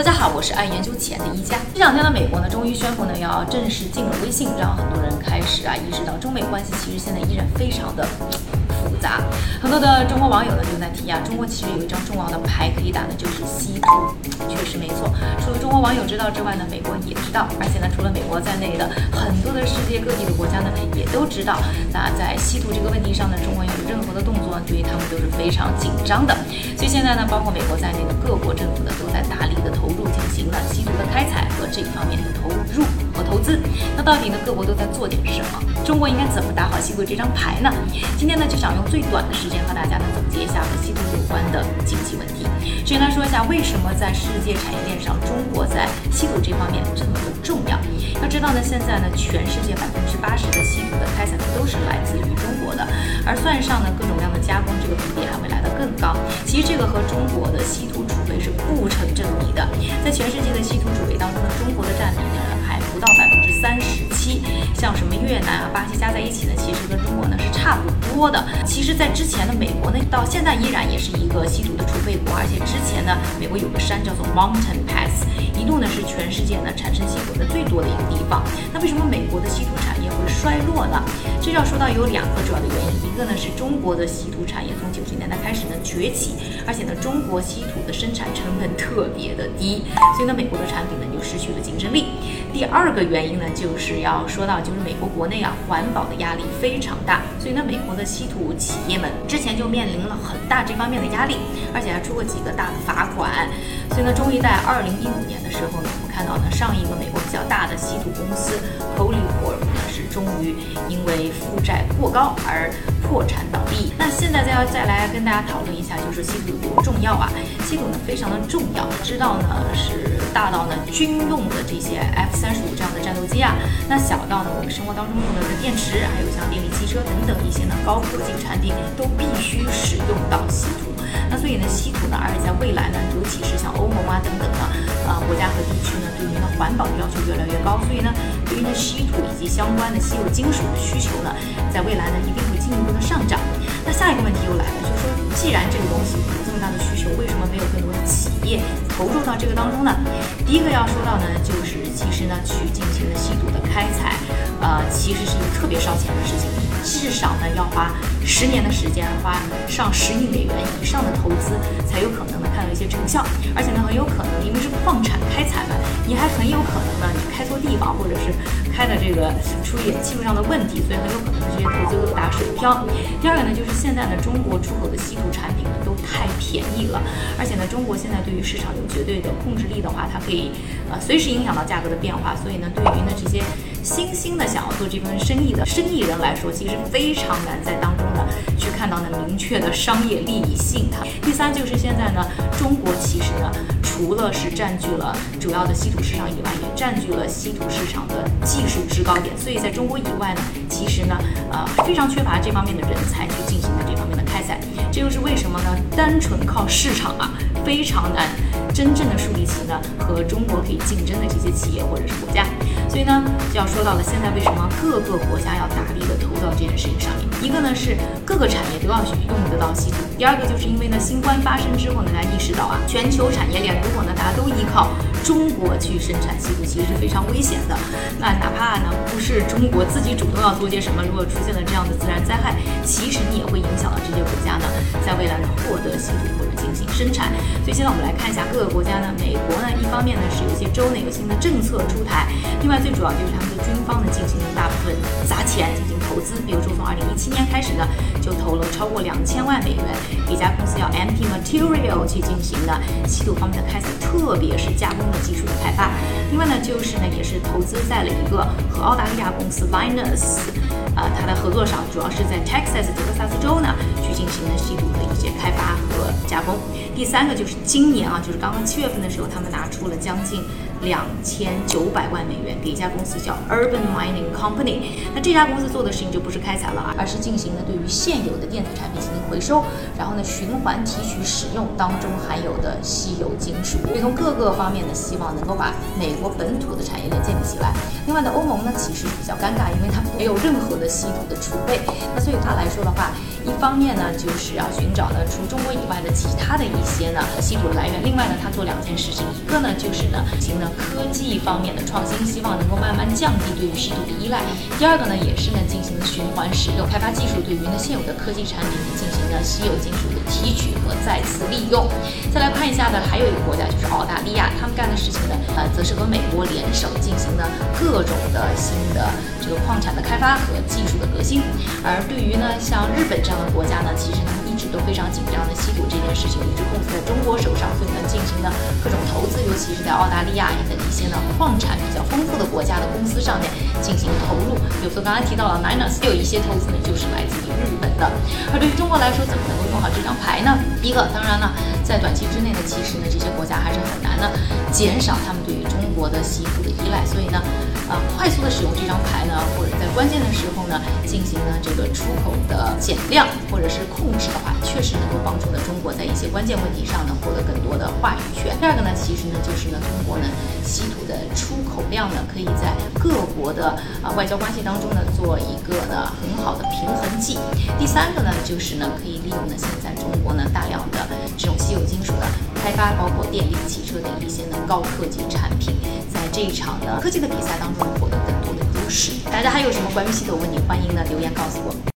大家好，我是爱研究钱的一佳。这两天呢，美国呢终于宣布呢要正式进入微信，让很多人开始啊意识到中美关系其实现在依然非常的。杂，很多的中国网友呢就在提啊，中国其实有一张重要的牌可以打的，就是稀土。确实没错，除了中国网友知道之外呢，美国也知道，而且呢，除了美国在内的很多的世界各地的国家呢也都知道。那在稀土这个问题上呢，中国有任何的动作，对于他们都是非常紧张的。所以现在呢，包括美国在内的各国政府呢，都在大力的投入进行了稀土的开采和这一方面的投入投资。那到底呢，各国都在做点什么？中国应该怎么打好稀土这张牌呢？今天呢，就想用最短的时间和大家呢总结一下和稀土有关的经济问题。首先来说一下，为什么在世界产业链上，中国在稀土这方面这么的重要？要知道呢，现在呢，全世界百分之八十的稀土的开采都是来自于中国的，而算上呢各种各样的加工，这个比例还会来得更高。其实这个和中国的稀土储备是不成正比的。在全世界的稀土储备像什么越南啊、巴西加在一起呢，其实跟中国呢是差不多的。其实，在之前的美国呢，到现在依然也是一个稀土的储备国，而且之前呢，美国有个山叫做 Mountain Pass，一度呢是全世界呢产生稀土的最多的一个地方。那为什么美国的稀土产衰落了？这要说到有两个主要的原因，一个呢是中国的稀土产业从九十年代开始呢崛起，而且呢中国稀土的生产成本特别的低，所以呢美国的产品呢就失去了竞争力。第二个原因呢就是要说到。就是美国国内啊，环保的压力非常大，所以呢，美国的稀土企业们之前就面临了很大这方面的压力，而且还出过几个大的罚款。所以呢，终于在二零一五年的时候呢，我们看到呢，上一个美国因为负债过高而破产倒闭。那现在再要再来跟大家讨论一下，就是稀土有多重要啊？稀土呢，非常的重要，知道呢是。大到呢军用的这些 F 三十五这样的战斗机啊，那小到呢我们生活当中用的电池，还有像电力汽车等等一些呢高科技产品，都必须使用到稀土。那所以呢稀土呢，而且在未来呢，尤其是像欧盟啊等等的呃国家和地区呢，对于呢环保的要求越来越高，所以呢对于呢稀土以及相关的稀有金属的需求呢，在未来呢一定会进一步的上涨。那下一个问题又来了，就是说既然这个东西有这么大的需求，为什么没有更多的企业？投入到这个当中呢，第一个要说到呢，就是其实呢，去进行的稀土的开采，呃，其实是一个特别烧钱的事情，至少呢要花十年的时间，花上十亿美元以上的投资，才有可能呢看到一些成效。而且呢，很有可能因为是矿产开采嘛，你还很有可能呢，你开错地方，或者是开的这个出现技术上的问题，所以很有可能这些投资都打水漂。第二个呢，就是现在呢，中国出口的稀土产品呢都太便宜了，而且呢，中国现在对于市场有。绝对的控制力的话，它可以呃随时影响到价格的变化。所以呢，对于呢这些新兴的想要做这份生意的生意人来说，其实非常难在当中呢去看到呢明确的商业利益性。它第三就是现在呢，中国其实呢除了是占据了主要的稀土市场以外，也占据了稀土市场的技术制高点。所以在中国以外呢，其实呢呃非常缺乏这方面的人才去进行的。这就是为什么呢？单纯靠市场啊，非常难。真正的树立起呢和中国可以竞争的这些企业或者是国家，所以呢就要说到了现在为什么各个国家要大力的投到这件事情上面。一个呢是各个产业都要去用得到稀土，第二个就是因为呢新冠发生之后呢，大家意识到啊全球产业链如果呢大家都依靠中国去生产稀土，其实是非常危险的。那哪怕呢不是中国自己主动要做些什么，如果出现了这样的自然灾害，其实你也会影响到这些国家呢在未来呢获得稀土或者进行生产。所以现在我们来看一下各。个国家，方面呢是有一些州呢有新的政策出台，另外最主要就是他们的军方呢进行了大部分砸钱进行投资，比如说从二零一七年开始呢，就投了超过两千万美元一家公司叫 MP Material 去进行的稀土方面的开采，特别是加工的技术的开发。另外呢，就是呢也是投资在了一个和澳大利亚公司 Linus，呃，它的合作上，主要是在 Texas 德克萨斯州呢去进行了稀土的一些开发和加工。第三个就是今年啊，就是刚刚七月份的时候，他们拿出了将近两千九百万美元给一家公司叫 Urban Mining Company。那这家公司做的事情就不是开采了，而是进行了对于现有的电子产品进行回收，然后呢循环提取使用当中含有的稀有金属。所以从各个方面呢，希望能够把美国本土的产业链建立起来。另外呢，欧盟呢其实比较尴尬，因为它没有任何的稀土的储备。那所以它来说的话。一方面呢，就是要寻找呢除中国以外的其他的一些呢稀土的来源。另外呢，他做两件事情，一个呢就是呢行呢科技方面的创新，希望能够慢慢降低对于稀土的依赖。第二个呢，也是呢进行循环使用，开发技术对于呢现有的科技产品进行呢稀有金属的提取和再次利用。再来看一下呢，还有一个国家就是澳大利亚，他们干的事情呢，呃，则是和美国联手进行的各种的新的这个矿产的开发和技术的革新。而对于呢像日本这样的国家呢，其实他们一直都非常紧张的稀土这件事情，一直控制在中国手上，所以呢进行呢各种投资，尤其是在澳大利亚等一些呢矿产比较丰富的国家的公司上面进行投入。比如说刚才提到了 Minus，有一些投资呢就是来自于日本的。而对于中国来说，怎么能够用好这张牌呢？第一个，当然了，在短期之内呢，其实呢这些国家还是很难呢减少他们对于中国的稀土的依赖，所以呢。啊，快速的使用这张牌呢，或者在关键的时候呢，进行呢这个出口的减量或者是控制的话，确实能够帮助呢中国在一些关键问题上呢获得更多的话语权。第二个呢，其实呢就是呢通过呢稀土的出口量呢，可以在各国的啊外交关系当中呢做一个呢很好的平衡剂。第三个呢，就是呢可以利用呢现在中国呢开发，包括电力、汽车等一些呢高科技产品，在这一场的科技的比赛当中。获得更多的优势。大家还有什么关于稀土问题，欢迎呢留言告诉我。